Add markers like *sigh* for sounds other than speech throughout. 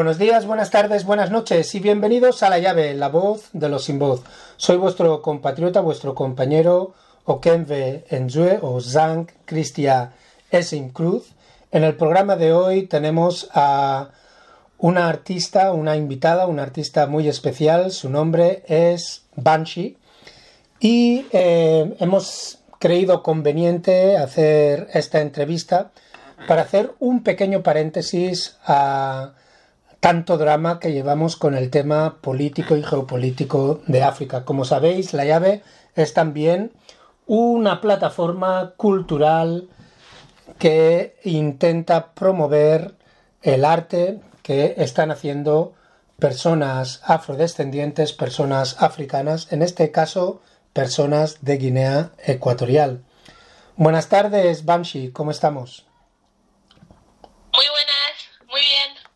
Buenos días, buenas tardes, buenas noches y bienvenidos a La Llave, la voz de los sin voz. Soy vuestro compatriota, vuestro compañero Okenve Enzue o Zang Christia Esim Cruz. En el programa de hoy tenemos a una artista, una invitada, una artista muy especial. Su nombre es Banshee. Y eh, hemos creído conveniente hacer esta entrevista para hacer un pequeño paréntesis a tanto drama que llevamos con el tema político y geopolítico de África. Como sabéis, la llave es también una plataforma cultural que intenta promover el arte que están haciendo personas afrodescendientes, personas africanas, en este caso personas de Guinea Ecuatorial. Buenas tardes, Banshee, ¿cómo estamos? Muy buenas, muy bien.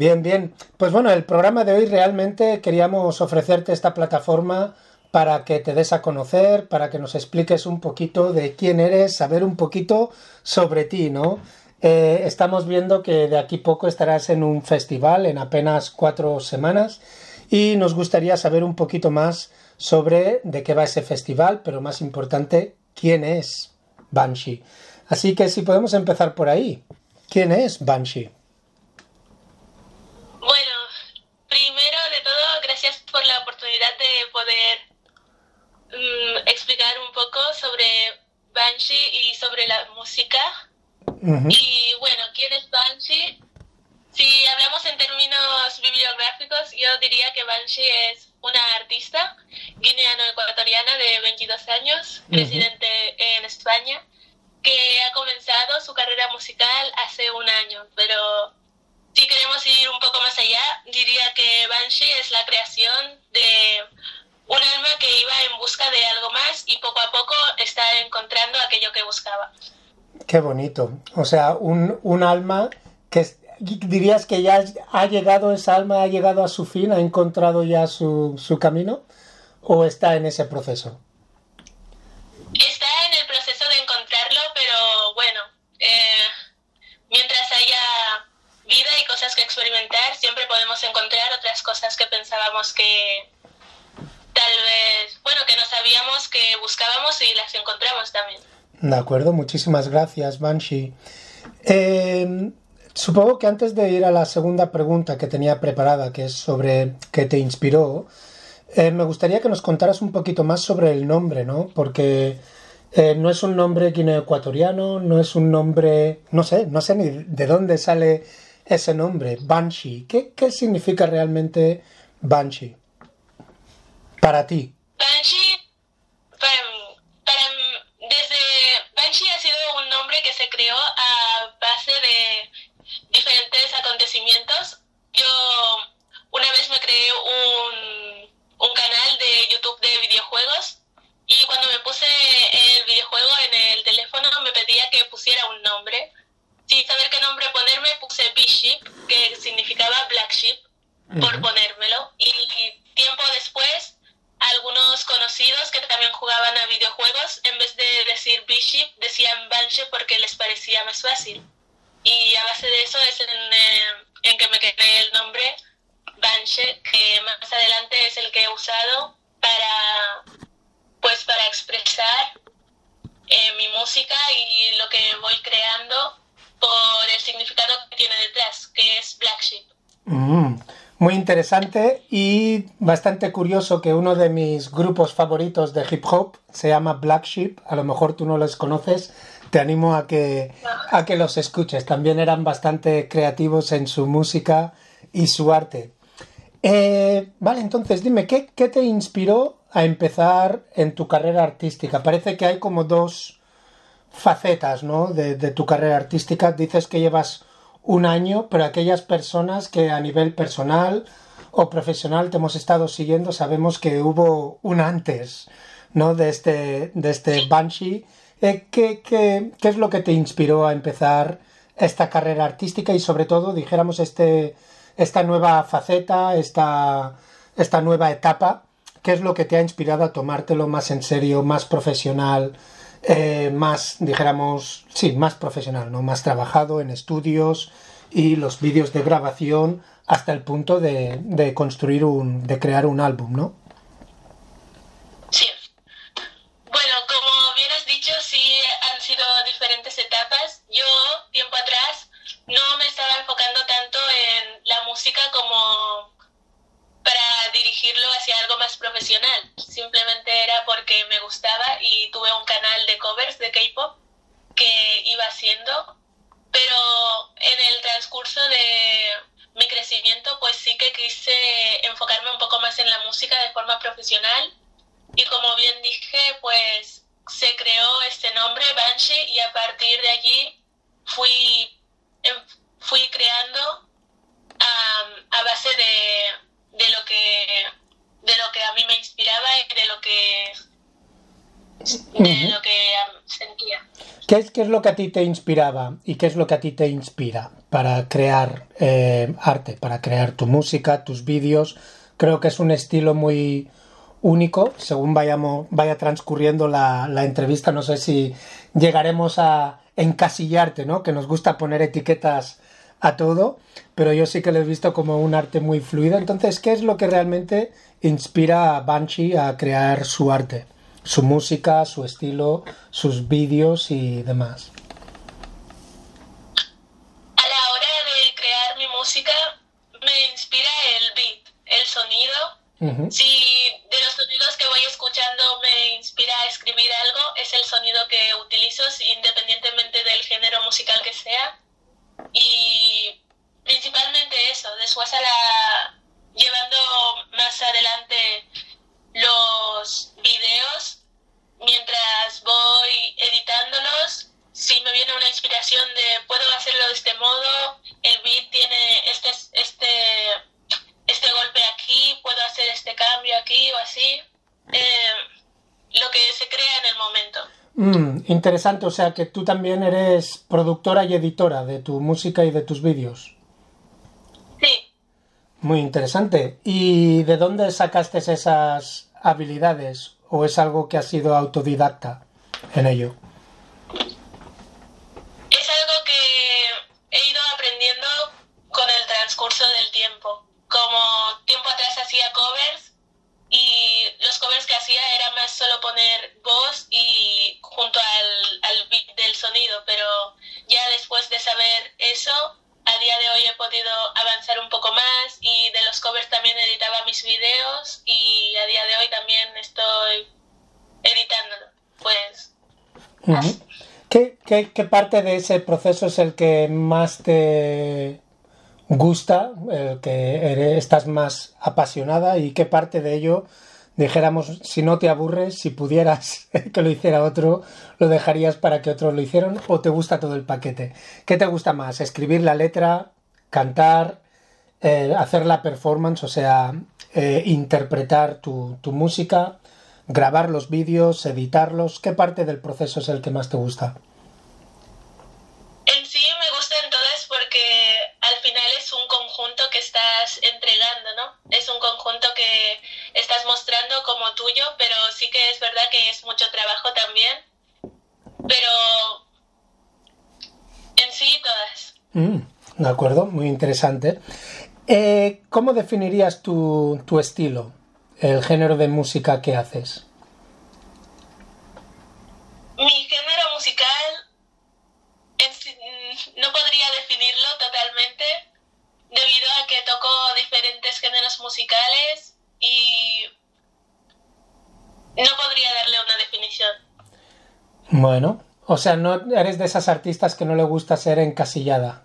Bien, bien. Pues bueno, el programa de hoy realmente queríamos ofrecerte esta plataforma para que te des a conocer, para que nos expliques un poquito de quién eres, saber un poquito sobre ti, ¿no? Eh, estamos viendo que de aquí poco estarás en un festival en apenas cuatro semanas y nos gustaría saber un poquito más sobre de qué va ese festival, pero más importante, quién es Banshee. Así que si podemos empezar por ahí, ¿quién es Banshee? Bueno, primero de todo, gracias por la oportunidad de poder mm, explicar un poco sobre Banshee y sobre la música. Ujú. Y bueno, ¿quién es Banshee? Si hablamos en términos bibliográficos, yo diría que Banshee es una artista guineano-ecuatoriana de 22 años, Ujú. residente en España, que ha comenzado su carrera musical hace un año, pero si queremos ir un poco más allá, diría que Banshee es la creación de un alma que iba en busca de algo más y poco a poco está encontrando aquello que buscaba. Qué bonito. O sea, un, un alma que dirías que ya ha llegado, esa alma ha llegado a su fin, ha encontrado ya su, su camino o está en ese proceso. Está en el proceso de encontrarlo, pero bueno, eh, mientras haya vida y cosas que experimentar, siempre podemos encontrar otras cosas que pensábamos que bueno, que no sabíamos que buscábamos y las encontramos también. De acuerdo, muchísimas gracias, Banshee. Eh, supongo que antes de ir a la segunda pregunta que tenía preparada, que es sobre qué te inspiró, eh, me gustaría que nos contaras un poquito más sobre el nombre, ¿no? Porque eh, no es un nombre guineoecuatoriano, no es un nombre, no sé, no sé ni de dónde sale ese nombre, Banshee. ¿Qué, qué significa realmente Banshee? Para ti. Banshee, para, para, desde Banshee ha sido un nombre que se creó a base de diferentes acontecimientos. Yo una vez me creé un, un canal de YouTube de videojuegos y cuando me puse el videojuego en el teléfono me pedía que pusiera un nombre. Sin saber qué nombre ponerme puse Bishop, que significaba Black Sheep, por Ujú. ponérmelo. Y tiempo después algunos conocidos que también jugaban a videojuegos, en vez de decir Bishop, decían Banshee porque les parecía más fácil. Y a base de eso es en, eh, en que me quedé el nombre Banshee, que más adelante es el que he usado para, pues, para expresar eh, mi música y lo que voy creando por el significado que tiene detrás, que es Black Sheep. Mm, muy interesante y bastante curioso que uno de mis grupos favoritos de hip hop se llama Black Sheep. A lo mejor tú no los conoces. Te animo a que, a que los escuches. También eran bastante creativos en su música y su arte. Eh, vale, entonces dime, ¿qué, ¿qué te inspiró a empezar en tu carrera artística? Parece que hay como dos facetas, ¿no? De, de tu carrera artística. Dices que llevas un año, pero aquellas personas que a nivel personal o profesional te hemos estado siguiendo, sabemos que hubo un antes, ¿no? De este, de este Banshee. Eh, ¿qué, qué, qué es lo que te inspiró a empezar esta carrera artística y sobre todo, dijéramos, este, esta nueva faceta, esta, esta nueva etapa ¿Qué es lo que te ha inspirado a tomártelo más en serio, más profesional, eh, más, dijéramos, sí, más profesional, ¿no? Más trabajado en estudios y los vídeos de grabación hasta el punto de, de construir un, de crear un álbum, ¿no? Sí. Bueno, como bien has dicho, sí han sido diferentes etapas. Yo, tiempo atrás, no me estaba enfocando tanto en la música como para dirigirlo hacia algo más profesional. Simplemente era porque me gustaba y tuve un canal de covers de K-pop que iba haciendo, pero en el transcurso de mi crecimiento pues sí que quise enfocarme un poco más en la música de forma profesional y como bien dije pues se creó este nombre Banshee y a partir de allí fui, fui creando a base de de lo que de lo que a mí me inspiraba y de lo que de lo que sentía. ¿Qué es, ¿Qué es lo que a ti te inspiraba y qué es lo que a ti te inspira para crear eh, arte, para crear tu música, tus vídeos? Creo que es un estilo muy único, según vayamos, vaya transcurriendo la, la entrevista, no sé si llegaremos a encasillarte, ¿no? Que nos gusta poner etiquetas a todo, pero yo sí que lo he visto como un arte muy fluido. Entonces, ¿qué es lo que realmente inspira a Banshee a crear su arte? Su música, su estilo, sus vídeos y demás. A la hora de crear mi música me inspira el beat, el sonido. Si de los sonidos que voy escuchando me inspira a escribir algo, es el sonido que utilizo independientemente del género musical que sea y principalmente eso, después a la, llevando más adelante los videos, mientras voy editándolos, si me viene una inspiración de puedo hacerlo de este modo, el beat tiene este, este, este golpe aquí, puedo hacer este cambio aquí o así, eh, lo que se crea en el momento. Mm, interesante, o sea que tú también eres productora y editora de tu música y de tus vídeos. Sí. Muy interesante. ¿Y de dónde sacaste esas habilidades? ¿O es algo que has sido autodidacta en ello? Es algo que he ido aprendiendo con el transcurso del tiempo. Como tiempo atrás hacía covers y los covers que hacía era más solo poner voz y junto al, al beat del sonido, pero ya después de saber eso, a día de hoy he podido avanzar un poco más y de los covers también editaba mis videos y a día de hoy también estoy editándolo. Pues. ¿Qué, qué, qué parte de ese proceso es el que más te gusta, el que estás más apasionada y qué parte de ello, dijéramos, si no te aburres, si pudieras *laughs* que lo hiciera otro, lo dejarías para que otros lo hicieran o te gusta todo el paquete. ¿Qué te gusta más? ¿Escribir la letra, cantar, eh, hacer la performance, o sea, eh, interpretar tu, tu música, grabar los vídeos, editarlos? ¿Qué parte del proceso es el que más te gusta? Que estás entregando, ¿no? Es un conjunto que estás mostrando como tuyo, pero sí que es verdad que es mucho trabajo también. Pero en sí todas. Mm, de acuerdo, muy interesante. Eh, ¿Cómo definirías tu, tu estilo, el género de música que haces? Mi género musical no podría definirlo totalmente, toco diferentes géneros musicales y no podría darle una definición. Bueno, o sea, no eres de esas artistas que no le gusta ser encasillada.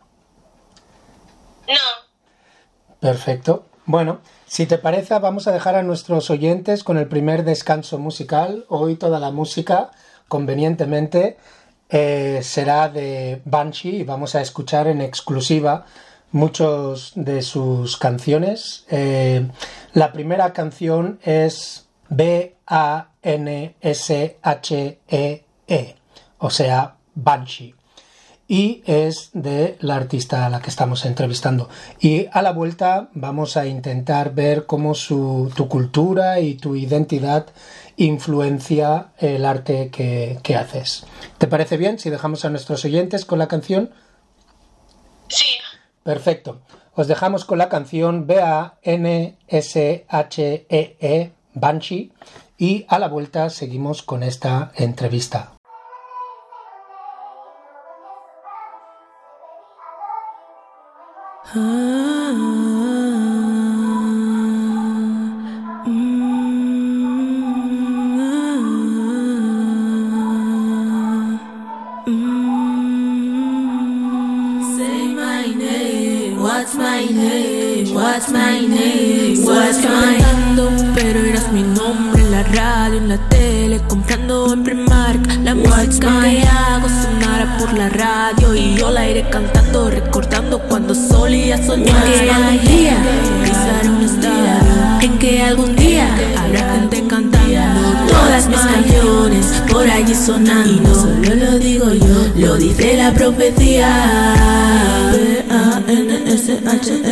No. Perfecto. Bueno, si te parece, vamos a dejar a nuestros oyentes con el primer descanso musical. Hoy toda la música, convenientemente, eh, será de Banshee y vamos a escuchar en exclusiva muchos de sus canciones. Eh, la primera canción es B-A-N-S-H-E-E, -E, o sea, Banshee. y es de la artista a la que estamos entrevistando. Y a la vuelta vamos a intentar ver cómo su, tu cultura y tu identidad influencia el arte que, que haces. ¿Te parece bien si dejamos a nuestros oyentes con la canción? Sí. Perfecto. Os dejamos con la canción B-A-N-S-H-E-E, Banshee, y a la vuelta seguimos con esta entrevista. Say cuando solía soñar. En que algún día pisaré un estadio, en que algún día habrá gente cantando todas mis canciones por allí sonando. Y no solo lo digo yo, lo dice la profecía. B-A-N-S-H-E-E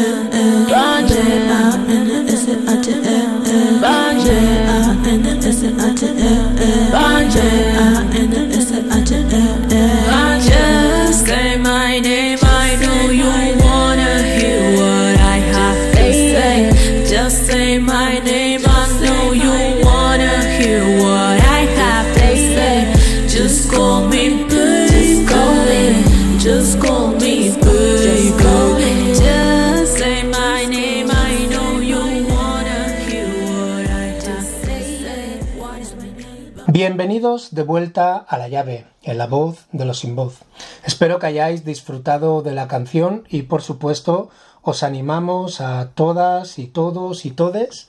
de vuelta a la llave, en la voz de los sin voz. Espero que hayáis disfrutado de la canción y por supuesto os animamos a todas y todos y todes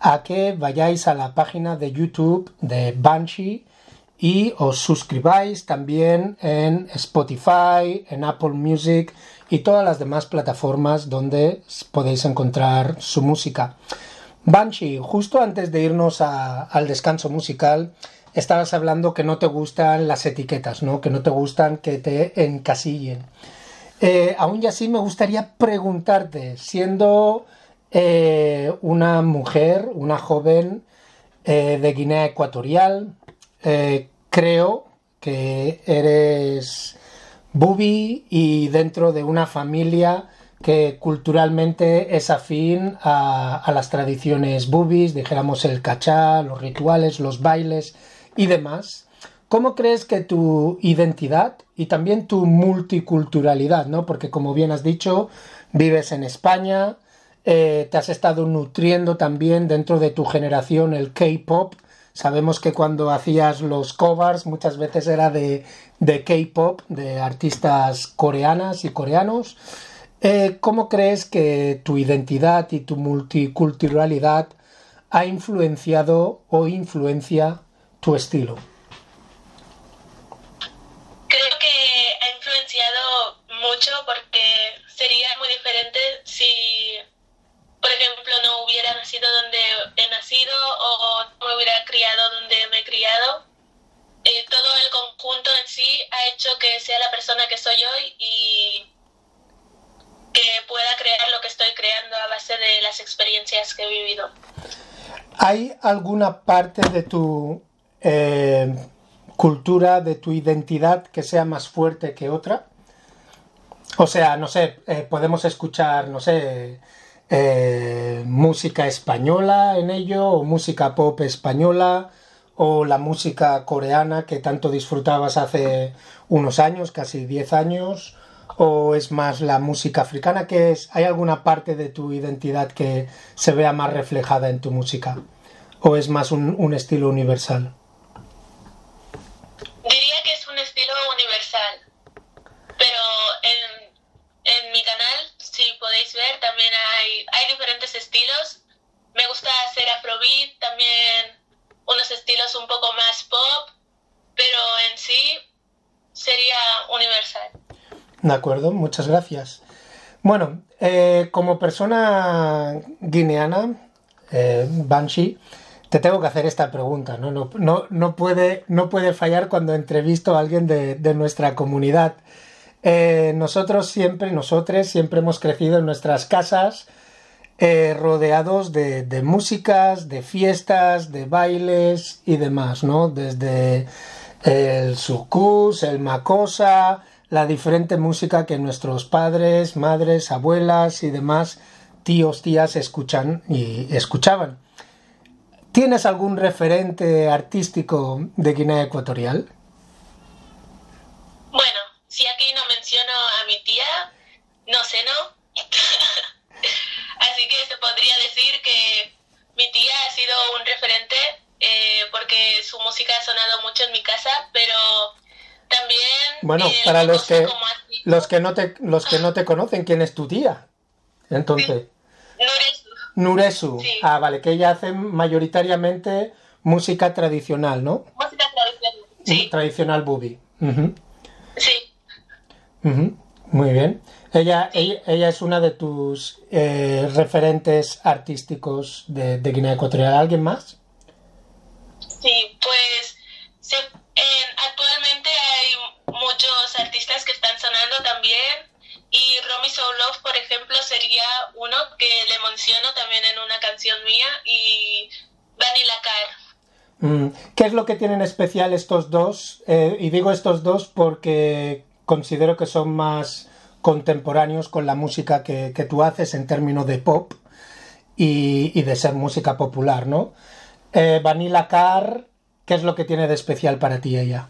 a que vayáis a la página de YouTube de Banshee y os suscribáis también en Spotify, en Apple Music y todas las demás plataformas donde podéis encontrar su música. Banshee, justo antes de irnos al descanso musical, estabas hablando que no te gustan las etiquetas, ¿no? Que no te gustan que te encasillen. Eh, aún y así me gustaría preguntarte, siendo eh, una mujer, una joven eh, de Guinea Ecuatorial, eh, creo que eres bubi y dentro de una familia que culturalmente es afín a, a las tradiciones bubis, dijéramos el cachá, los rituales, los bailes y demás. ¿Cómo crees que tu identidad y también tu multiculturalidad, ¿no? Porque como bien has dicho, vives en España, eh, te has estado nutriendo también dentro de tu generación el K-pop. Sabemos que cuando hacías los covers muchas veces era de, de K-pop, de artistas coreanas y coreanos. Eh, ¿Cómo crees que tu identidad y tu multiculturalidad ha influenciado o influencia tu estilo? Creo que ha influenciado mucho porque sería muy diferente si, por ejemplo, no hubiera nacido donde he nacido o no me hubiera criado donde me he criado. Eh, todo el conjunto en sí ha hecho que sea la persona que soy hoy y que pueda crear lo que estoy creando a base de las experiencias que he vivido. ¿Hay alguna parte de tu eh, cultura, de tu identidad que sea más fuerte que otra? O sea, no sé, eh, podemos escuchar, no sé, eh, música española en ello, o música pop española, o la música coreana que tanto disfrutabas hace unos años, casi 10 años, o es más la música africana que es hay alguna parte de tu identidad que se vea más reflejada en tu música o es más un, un estilo universal Diría que es un estilo universal, pero en, en mi canal, si podéis ver, también hay, hay diferentes estilos. Me gusta hacer afrobeat, también unos estilos un poco más pop, pero en sí sería universal. de acuerdo muchas gracias bueno eh, como persona guineana eh, Banshee te tengo que hacer esta pregunta no no, no, no puede no puede fallar cuando entrevisto a alguien de, de nuestra comunidad Eh, nosotros siempre, nosotros siempre hemos crecido en nuestras casas eh, rodeados de, de músicas, de fiestas, de bailes y demás, ¿no? Desde el sucus, el macosa, la diferente música que nuestros padres, madres, abuelas y demás tíos, tías escuchan y escuchaban. ¿Tienes algún referente artístico de Guinea Ecuatorial? Bueno, si aquí no menciono a mi tía, no sé, ¿no? Así que se podría decir que mi tía ha sido un referente eh, porque su música ha sonado mucho en mi casa, pero también... Bueno, eh, para los que, los, que no te, los que no te conocen, ¿quién es tu tía? Entonces, Nuresu. Nuresu. Sí. Ah, vale, que ella hace mayoritariamente música tradicional, ¿no? Música tradicional. Sí, Tradicional bubi. Sí. ujú. Muy bien. Ella, ella, ella es una de tus eh, referentes artísticos de, de Guinea Ecuatorial. ¿Alguien más? Sí, pues actualmente hay muchos artistas que están sonando también y Romy Soul Love, por ejemplo, sería uno que le menciono también en una canción mía y Vanilla Car. Mm, ¿Qué es lo que tienen especial estos dos? Eh, y digo estos dos porque considero que son más contemporáneos con la música que, que tú haces en términos de pop y de ser música popular, ¿no? Eh, Vanilla Car, ¿qué es lo que tiene de especial para ti ella?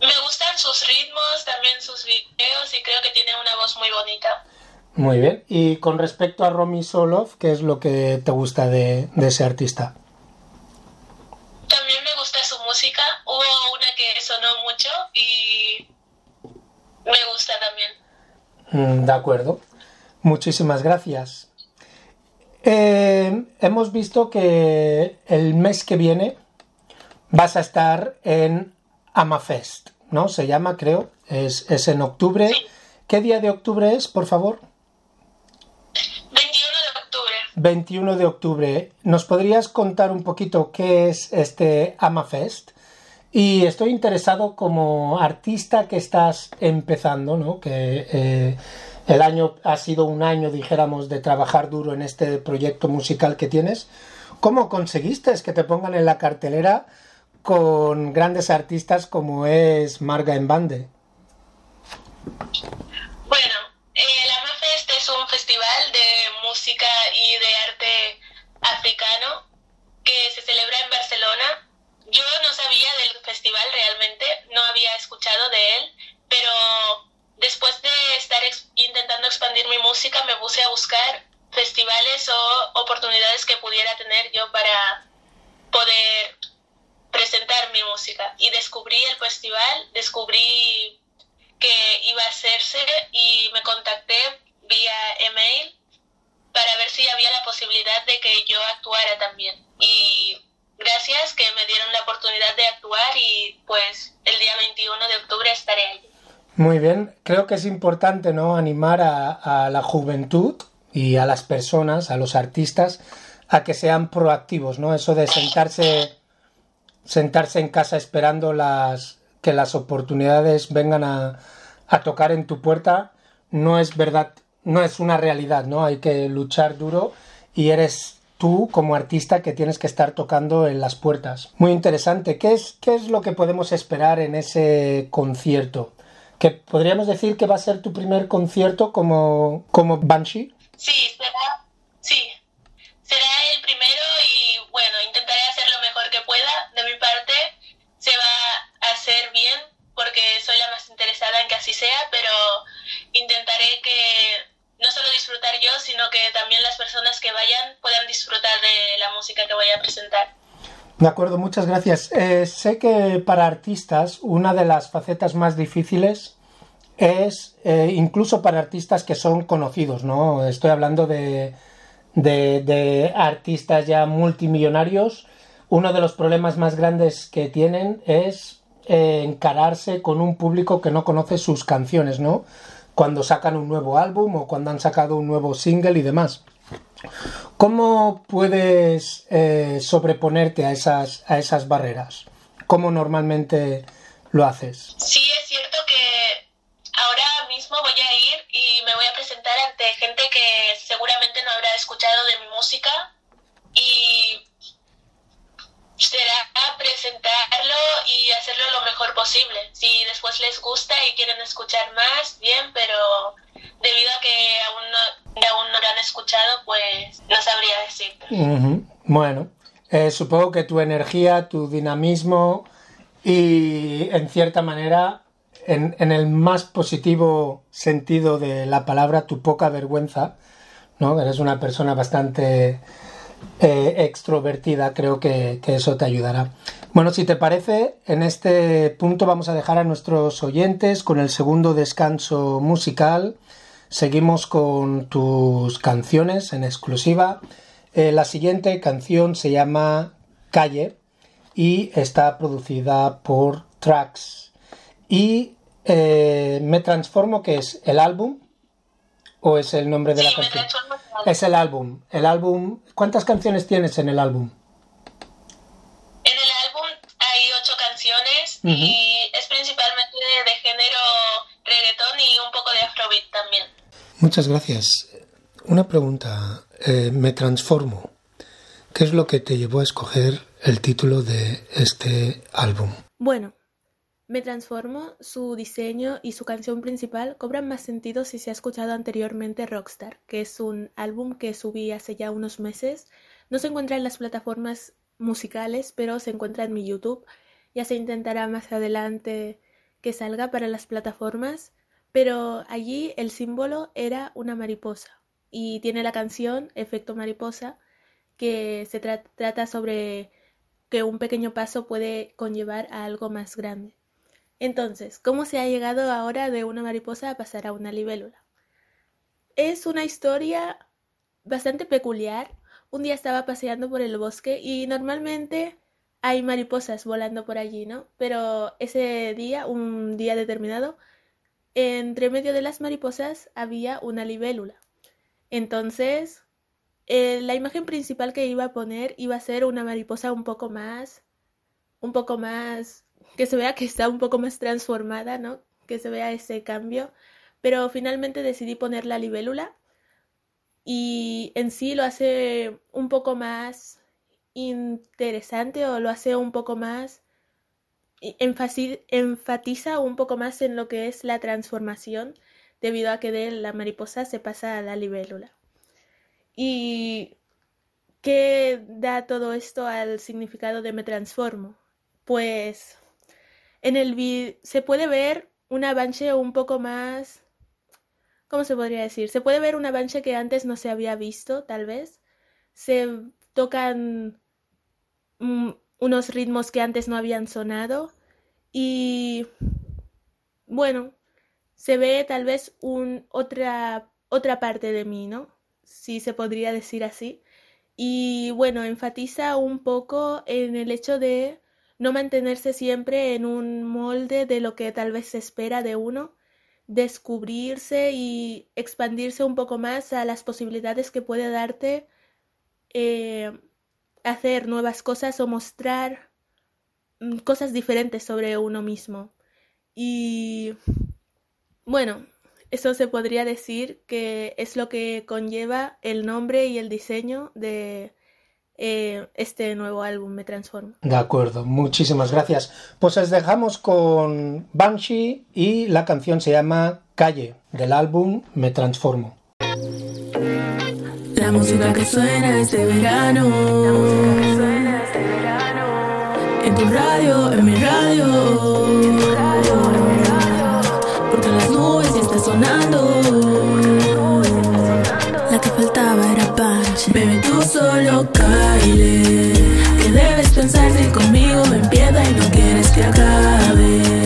Me gustan sus ritmos, también sus videos y creo que tiene una voz muy bonita. Muy bien. Y con respecto a Romy Solov, ¿qué es lo que te gusta de, de ese artista? También me gusta su música, hubo una que sonó mucho y me gusta también. Mm, De acuerdo. Muchísimas gracias. Eh, hemos visto que el mes que viene vas a estar en Amafest, ¿no? Se llama, creo. Es, es en octubre. Sí. ¿Qué día de octubre es, por favor? 21 de octubre. 21 de octubre. ¿Nos podrías contar un poquito qué es este Amafest? Y estoy interesado como artista que estás empezando, ¿no? Que eh, el año ha sido un año, dijéramos, de trabajar duro en este proyecto musical que tienes. ¿Cómo conseguiste que te pongan en la cartelera con grandes artistas como es Marga Embande? Bueno, el Amafest es un festival de música y de arte africano que se celebra en Barcelona. Yo no sabía del festival realmente, no había escuchado de él, pero después de estar intentando expandir mi música me puse a buscar festivales o oportunidades que pudiera tener yo para poder presentar mi música. Y descubrí el festival, descubrí que iba a hacerse y me contacté vía email para ver si había la posibilidad de que yo actuara también. Y gracias que me dieron la oportunidad de actuar y pues el día 21 de octubre estaré allí. Muy bien, creo que es importante ¿no? animar a, la juventud y a las personas, a los artistas, a que sean proactivos, ¿no? Eso de sentarse, sentarse en casa esperando las, que las oportunidades vengan a, a tocar en tu puerta, no es verdad, no es una realidad, ¿no? Hay que luchar duro y eres tú como artista que tienes que estar tocando en las puertas. Muy interesante. ¿Qué es, qué es lo que podemos esperar en ese concierto? Que podríamos decir que va a ser tu primer concierto como, como Banshee. Sí, será, sí, será el primero y bueno, intentaré hacer lo mejor que pueda. De mi parte, se va a hacer bien porque soy la más interesada en que así sea, pero intentaré que no solo disfrutar yo, sino que también las personas que vayan puedan disfrutar de la música que voy a presentar. De acuerdo, muchas gracias. Eh, sé que para artistas una de las facetas más difíciles es, eh, incluso para artistas que son conocidos, ¿no? Estoy hablando de, de, artistas ya multimillonarios. Uno de los problemas más grandes que tienen es eh, encararse con un público que no conoce sus canciones, ¿no? Cuando sacan un nuevo álbum o cuando han sacado un nuevo single y demás. ¿Cómo puedes eh, sobreponerte a esas, a esas barreras? ¿Cómo normalmente lo haces? Sí, es cierto que mismo voy a ir y me voy a presentar ante gente que seguramente no habrá escuchado de mi música y será presentarlo y hacerlo lo mejor posible. Si después les gusta y quieren escuchar más, bien, pero debido a que aún no, aún no lo han escuchado, pues no sabría decir. Bueno, eh, supongo que tu energía, tu dinamismo y en cierta manera, en, el más positivo sentido de la palabra, tu poca vergüenza, ¿no? Eres una persona bastante eh, extrovertida, creo que, eso te ayudará. Bueno, si te parece, en este punto vamos a dejar a nuestros oyentes con el segundo descanso musical. Seguimos con tus canciones en exclusiva. Eh, la siguiente canción se llama Calle y está producida por Tracks. Y eh, Me Transformo, que es el álbum, o es el nombre de la canción? Es el álbum. El álbum. ¿Cuántas canciones tienes en el álbum? En el álbum hay ocho canciones y es principalmente de, género reggaetón y un poco de afrobeat también. Muchas gracias. Una pregunta. Eh, me transformo. ¿Qué es lo que te llevó a escoger el título de este álbum? Bueno, me transformo, su diseño y su canción principal cobran más sentido si se ha escuchado anteriormente Rockstar, que es un álbum que subí hace ya unos meses. No se encuentra en las plataformas musicales, pero se encuentra en mi YouTube. Ya se intentará más adelante que salga para las plataformas, pero allí el símbolo era una mariposa y tiene la canción Efecto Mariposa, que se trata sobre que un pequeño paso puede conllevar a algo más grande. Entonces, ¿cómo se ha llegado ahora de una mariposa a pasar a una libélula? Es una historia bastante peculiar. Un día estaba paseando por el bosque y normalmente hay mariposas volando por allí, ¿no? Pero ese día, un día determinado, entre medio de las mariposas había una libélula. Entonces, eh, la imagen principal que iba a poner iba a ser una mariposa un poco más, un poco más que se vea que está un poco más transformada, ¿no? Que se vea ese cambio. Pero finalmente decidí poner la libélula y en sí lo hace un poco más interesante o lo hace un poco más enfatiza un poco más en lo que es la transformación debido a que de la mariposa se pasa a la libélula. ¿Y qué da todo esto al significado de me transformo? Pues en el video se puede ver un avance un poco más... ¿Cómo se podría decir? Se puede ver un avance que antes no se había visto, tal vez. Se tocan mm, unos ritmos que antes no habían sonado. Y bueno, se ve tal vez un, otra, otra parte de mí, ¿no? Si se podría decir así. Y bueno, enfatiza un poco en el hecho de no mantenerse siempre en un molde de lo que tal vez se espera de uno, descubrirse y expandirse un poco más a las posibilidades que puede darte eh, hacer nuevas cosas o mostrar mm, cosas diferentes sobre uno mismo. Y bueno, eso se podría decir que es lo que conlleva el nombre y el diseño de eh, este nuevo álbum Me Transformo. De acuerdo, muchísimas gracias. Pues les dejamos con Banshee y la canción se llama Calle del álbum Me Transformo. La música que suena este verano. La música que suena este verano. En tu radio, en mi radio. En tu radio, en mi radio. Porque las nubes ya está sonando. Panche. Bebé, tú solo caile. Que debes pensar si conmigo empieza y no quieres que acabe.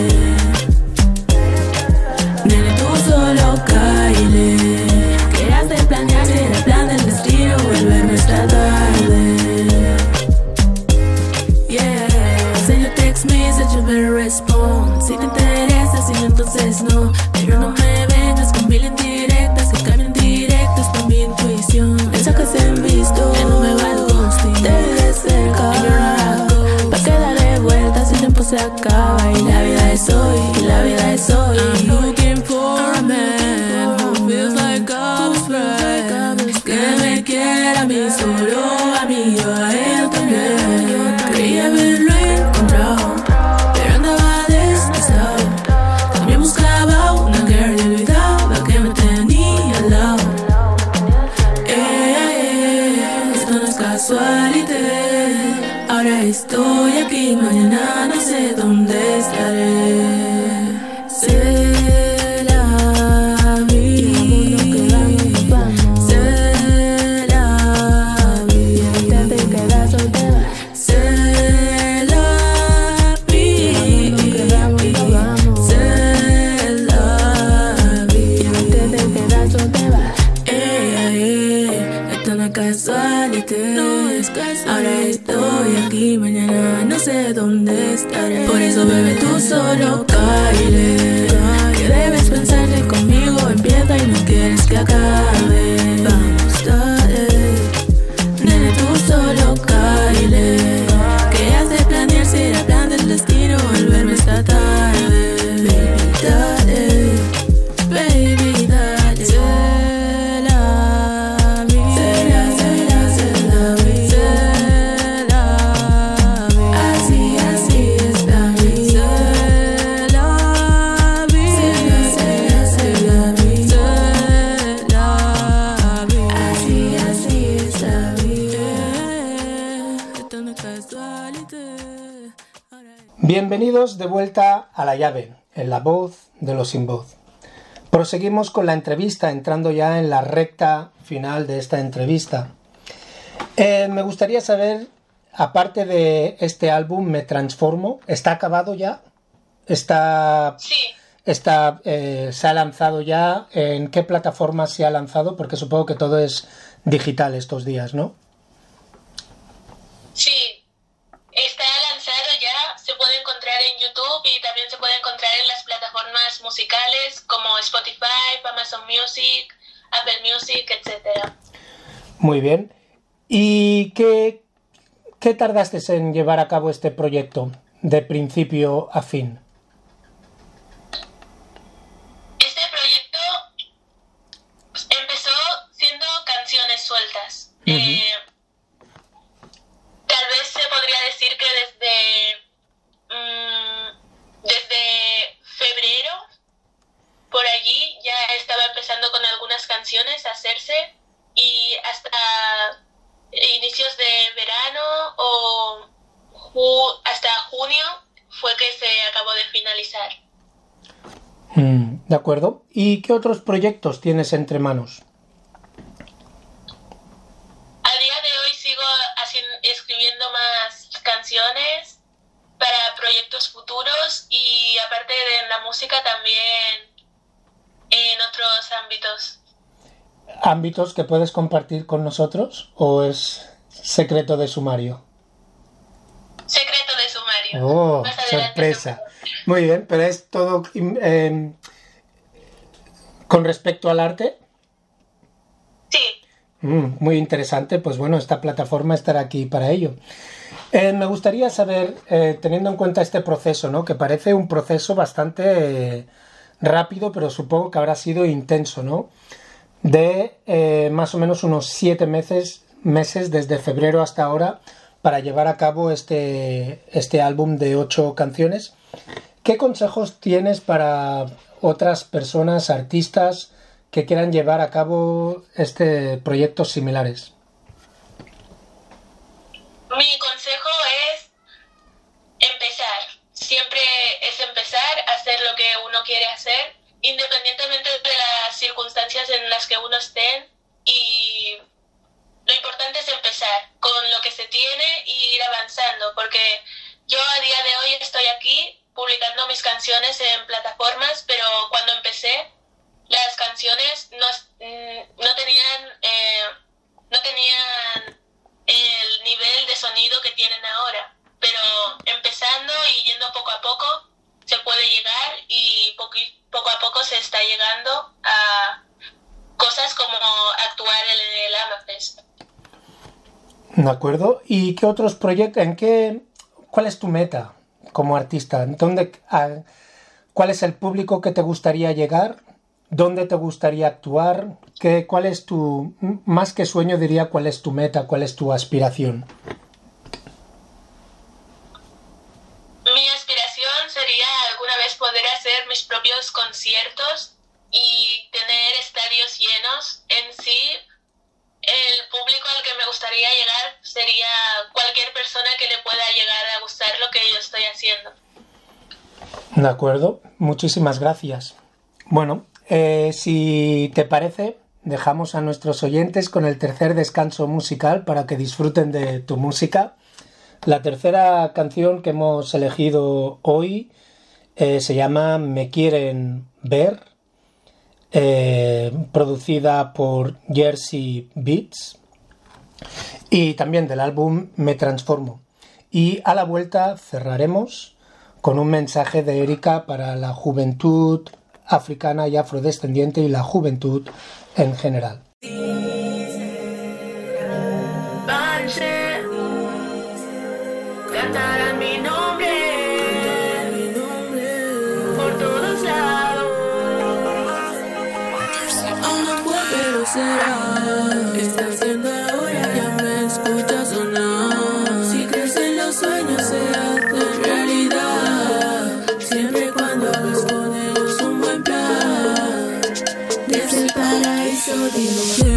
Estoy aquí, mañana no sé dónde solo caile. Que debes pensar que conmigo empieza y no quieres que acabe. Bienvenidos de vuelta a la llave, en la voz de los sin voz. Proseguimos con la entrevista, entrando ya en la recta final de esta entrevista. Eh, me gustaría saber, aparte de este álbum Me Transformo, ¿está acabado ya? ¿Está, Sí, está, eh, ¿Se ha lanzado ya? ¿En qué plataforma se ha lanzado? Porque supongo que todo es digital estos días, ¿no? sí. Está lanzado ya, se puede encontrar en YouTube y también se puede encontrar en las plataformas musicales como Spotify, Amazon Music, Apple Music, etcétera. Muy bien. ¿Y qué, qué tardaste en llevar a cabo este proyecto de principio a fin? Este proyecto empezó siendo canciones sueltas. Eh, tal vez se podría decir que desde, mm, desde febrero, por allí, ya estaba empezando con algunas canciones a hacerse y hasta inicios de verano o ju- hasta junio fue que se acabó de finalizar. Mm, de acuerdo. ¿Y qué otros proyectos tienes entre manos? A día de hoy sigo haciendo, escribiendo más canciones para proyectos futuros y aparte de la música también otros ámbitos. ¿Ámbitos que puedes compartir con nosotros o es secreto de sumario? Secreto de sumario. Oh, sorpresa. Muy bien, pero es todo im- em, con respecto al arte. Sí, Mm, muy interesante, pues bueno, esta plataforma estará aquí para ello. Eh, me gustaría saber, eh, teniendo en cuenta este proceso, ¿no? Que parece un proceso bastante rápido, pero supongo que habrá sido intenso, ¿no? De eh, más o menos unos siete meses, meses desde febrero hasta ahora para llevar a cabo este, este álbum de ocho canciones. ¿Qué consejos tienes para otras personas, artistas, que quieran llevar a cabo este proyectos similares? mi consejo es empezar. Siempre quiere hacer, independientemente de las circunstancias en las que uno esté. Y lo importante es empezar con lo que se tiene y ir avanzando, porque yo a día de hoy estoy aquí publicando mis canciones en plataformas, pero cuando empecé las canciones no, mm, no tenían eh, no tenían el nivel de sonido que tienen ahora. Pero empezando y yendo poco a poco, se puede llegar y poqui- poco a poco se está llegando a cosas como actuar en el Amafest. ¿De acuerdo? ¿Y qué otros proyectos? ¿En qué? ¿Cuál es tu meta como artista? ¿Dónde, a- ¿Cuál es el público que te gustaría llegar? ¿Dónde te gustaría actuar? ¿Qué, ¿Cuál es tu, más que sueño diría, cuál es tu meta, cuál es tu aspiración? Mi aspiración sería alguna vez poder hacer mis propios conciertos y tener estadios llenos. En sí, el público al que me gustaría llegar sería cualquier persona que le pueda lo que yo estoy haciendo. De acuerdo, muchísimas gracias. Bueno, eh, si te parece, dejamos a nuestros oyentes con el tercer descanso musical para que disfruten de tu música. La tercera canción que hemos elegido hoy eh, se llama Me quieren ver, eh, producida por Jersey Beats y también del álbum Me Transformo. Y a la vuelta cerraremos con un mensaje de Erika para la juventud africana y afrodescendiente y la juventud en general. I'll the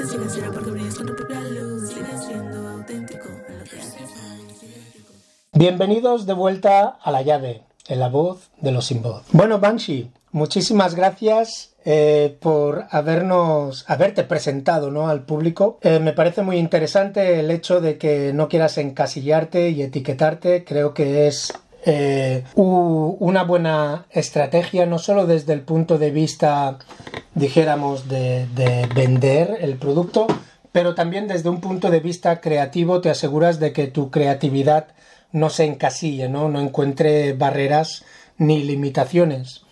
Sigue siendo auténtico, Bienvenidos de vuelta a la llave, en la voz de los sin voz. Bueno, Banshee, muchísimas gracias eh, por habernos, haberte presentado ¿no? al público. Eh, me parece muy interesante el hecho de que no quieras encasillarte y etiquetarte. Creo que es eh, una buena estrategia, no solo desde el punto de vista, dijéramos, de, de vender el producto, pero también desde un punto de vista creativo te aseguras de que tu creatividad no se encasille, no, no encuentre barreras ni limitaciones.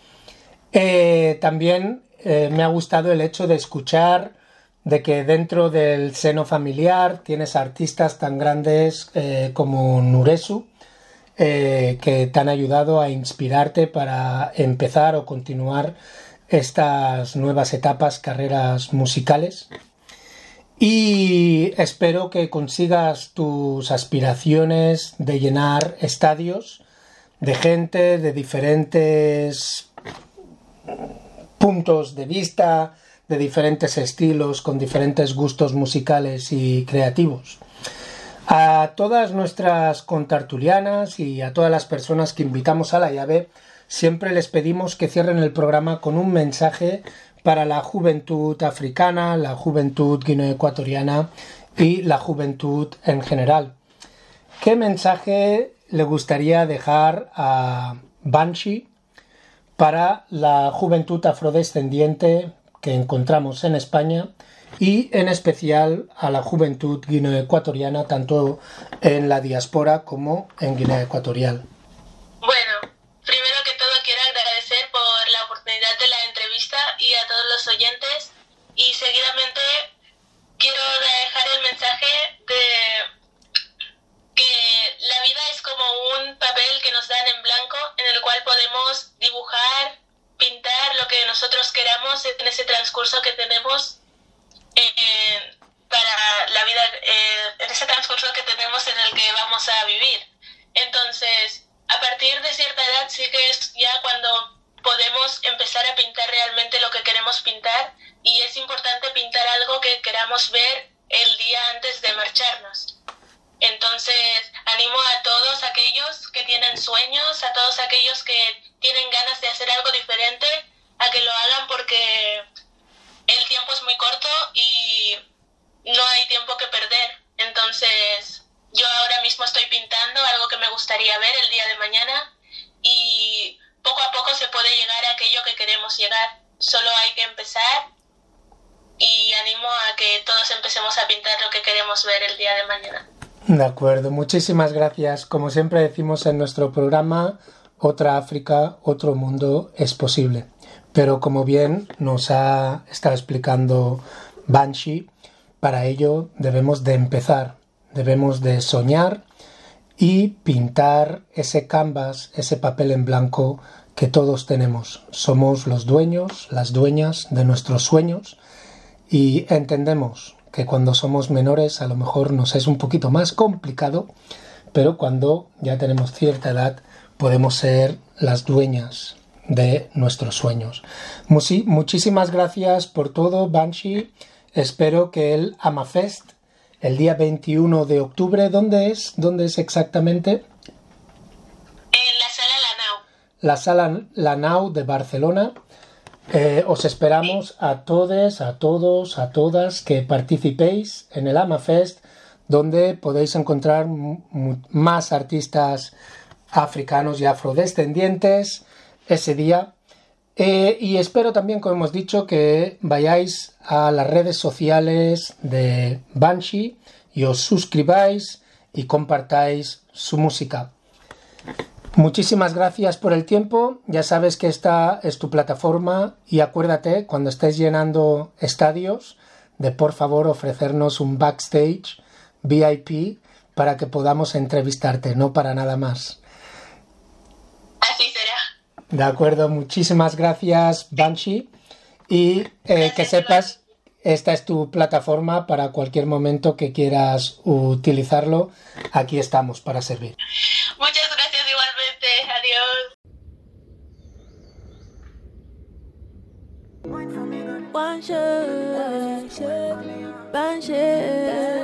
Eh, también eh, me ha gustado el hecho de escuchar de que dentro del seno familiar tienes artistas tan grandes como Nuresu, eh, que te han ayudado a inspirarte para empezar o continuar estas nuevas etapas, carreras musicales. Y espero que consigas tus aspiraciones de llenar estadios de gente de diferentes puntos de vista, de diferentes estilos, con diferentes gustos musicales y creativos. A todas nuestras contartulianas y a todas las personas que invitamos a la llave, siempre les pedimos que cierren el programa con un mensaje para la juventud africana, la juventud guineoecuatoriana y la juventud en general. ¿Qué mensaje le gustaría dejar a Banshee para la juventud afrodescendiente que encontramos en España y en especial a la juventud guineoecuatoriana, tanto en la diáspora como en Guinea Ecuatorial. Bueno, primero que todo quiero agradecer por la oportunidad de la entrevista y a todos los oyentes y seguidamente quiero dejar el mensaje de que la vida es como un papel que nos dan en blanco en el cual podemos dibujar, pintar lo que nosotros queramos en ese transcurso que tenemos eh, para la vida, eh, en ese transcurso que tenemos en el que vamos a vivir. Entonces, a partir de cierta edad sí que es ya cuando podemos empezar a pintar realmente lo que queremos pintar y es importante pintar algo que queramos ver el día antes de marcharnos. Entonces, animo a todos aquellos que tienen sueños, a todos aquellos que tienen ganas de hacer algo diferente, a que lo hagan porque el tiempo es muy corto y no hay tiempo que perder. Entonces, yo ahora mismo estoy pintando algo que me gustaría ver el día de mañana y poco a poco se puede llegar a aquello que queremos llegar. Solo hay que empezar y animo a que todos empecemos a pintar lo que queremos ver el día de mañana. De acuerdo, muchísimas gracias. Como siempre decimos en nuestro programa, otra África, otro mundo es posible. Pero como bien nos ha estado explicando Banshee, para ello debemos de empezar, debemos de soñar y pintar ese canvas, ese papel en blanco que todos tenemos. Somos los dueños, las dueñas de nuestros sueños y entendemos que cuando somos menores a lo mejor nos es un poquito más complicado, pero cuando ya tenemos cierta edad podemos ser las dueñas de nuestros sueños. muchísimas gracias por todo, Banshee. Espero que el Amafest, el día 21 de octubre, ¿dónde es? ¿Dónde es exactamente? En la sala Lanau. La sala Lanau de Barcelona eh, os esperamos a todos, a todos, a todas que participéis en el AmaFest, donde podéis encontrar más artistas africanos y afrodescendientes ese día. Eh, y espero también, como hemos dicho, que vayáis a las redes sociales de Banshee y os suscribáis y compartáis su música. Muchísimas gracias por el tiempo. Ya sabes que esta es tu plataforma y acuérdate cuando estés llenando estadios de por favor ofrecernos un backstage VIP para que podamos entrevistarte, no para nada más. De acuerdo, muchísimas gracias Banshee y eh, que sepas, esta es tu plataforma para cualquier momento que quieras utilizarlo. Aquí estamos para servir. Muchas gracias igualmente. Adiós. One shot, one shot.